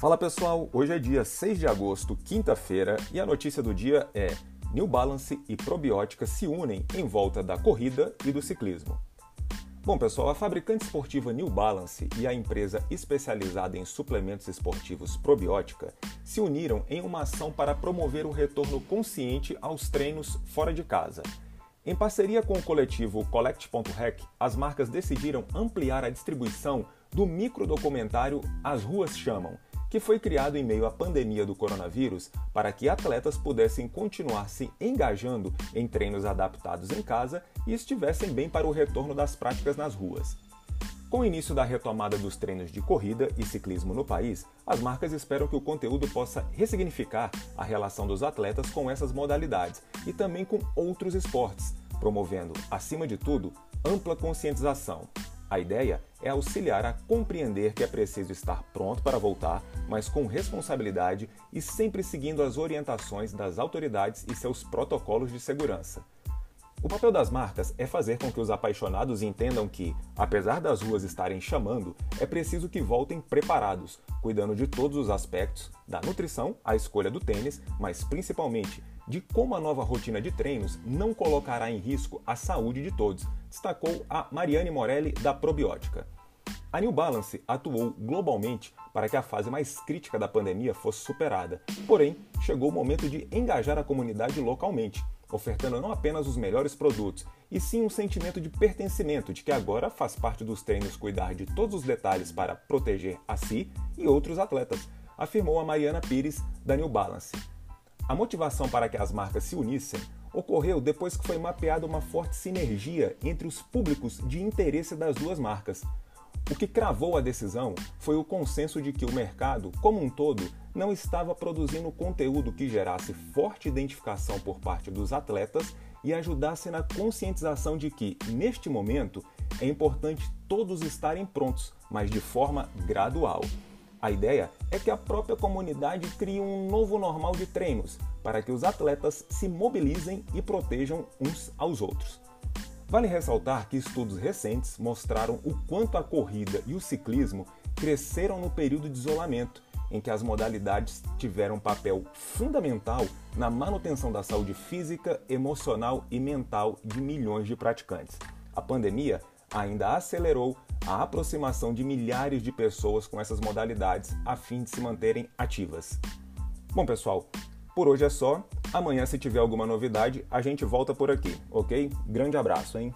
Fala pessoal, hoje é dia 6 de agosto, quinta-feira, e a notícia do dia é: New Balance e probiótica se unem em volta da corrida e do ciclismo. Bom, pessoal, a fabricante esportiva New Balance e a empresa especializada em suplementos esportivos Probiótica se uniram em uma ação para promover o retorno consciente aos treinos fora de casa. Em parceria com o coletivo Collect.Rec, as marcas decidiram ampliar a distribuição do microdocumentário As Ruas Chamam, que foi criado em meio à pandemia do coronavírus para que atletas pudessem continuar se engajando em treinos adaptados em casa e estivessem bem para o retorno das práticas nas ruas. Com o início da retomada dos treinos de corrida e ciclismo no país, as marcas esperam que o conteúdo possa ressignificar a relação dos atletas com essas modalidades e também com outros esportes, promovendo, acima de tudo, ampla conscientização. A ideia é auxiliar a compreender que é preciso estar pronto para voltar, mas com responsabilidade e sempre seguindo as orientações das autoridades e seus protocolos de segurança. O papel das marcas é fazer com que os apaixonados entendam que, apesar das ruas estarem chamando, é preciso que voltem preparados, cuidando de todos os aspectos, da nutrição à escolha do tênis, mas principalmente de como a nova rotina de treinos não colocará em risco a saúde de todos, destacou a Mariane Morelli da Probiótica. A New Balance atuou globalmente para que a fase mais crítica da pandemia fosse superada, porém, chegou o momento de engajar a comunidade localmente ofertando não apenas os melhores produtos, e sim um sentimento de pertencimento de que agora faz parte dos treinos cuidar de todos os detalhes para proteger a si e outros atletas, afirmou a Mariana Pires da New Balance. A motivação para que as marcas se unissem ocorreu depois que foi mapeada uma forte sinergia entre os públicos de interesse das duas marcas. O que cravou a decisão foi o consenso de que o mercado, como um todo, não estava produzindo conteúdo que gerasse forte identificação por parte dos atletas e ajudasse na conscientização de que, neste momento, é importante todos estarem prontos, mas de forma gradual. A ideia é que a própria comunidade crie um novo normal de treinos para que os atletas se mobilizem e protejam uns aos outros. Vale ressaltar que estudos recentes mostraram o quanto a corrida e o ciclismo cresceram no período de isolamento, em que as modalidades tiveram papel fundamental na manutenção da saúde física, emocional e mental de milhões de praticantes. A pandemia ainda acelerou a aproximação de milhares de pessoas com essas modalidades a fim de se manterem ativas. Bom, pessoal, por hoje é só. Amanhã, se tiver alguma novidade, a gente volta por aqui, ok? Grande abraço, hein?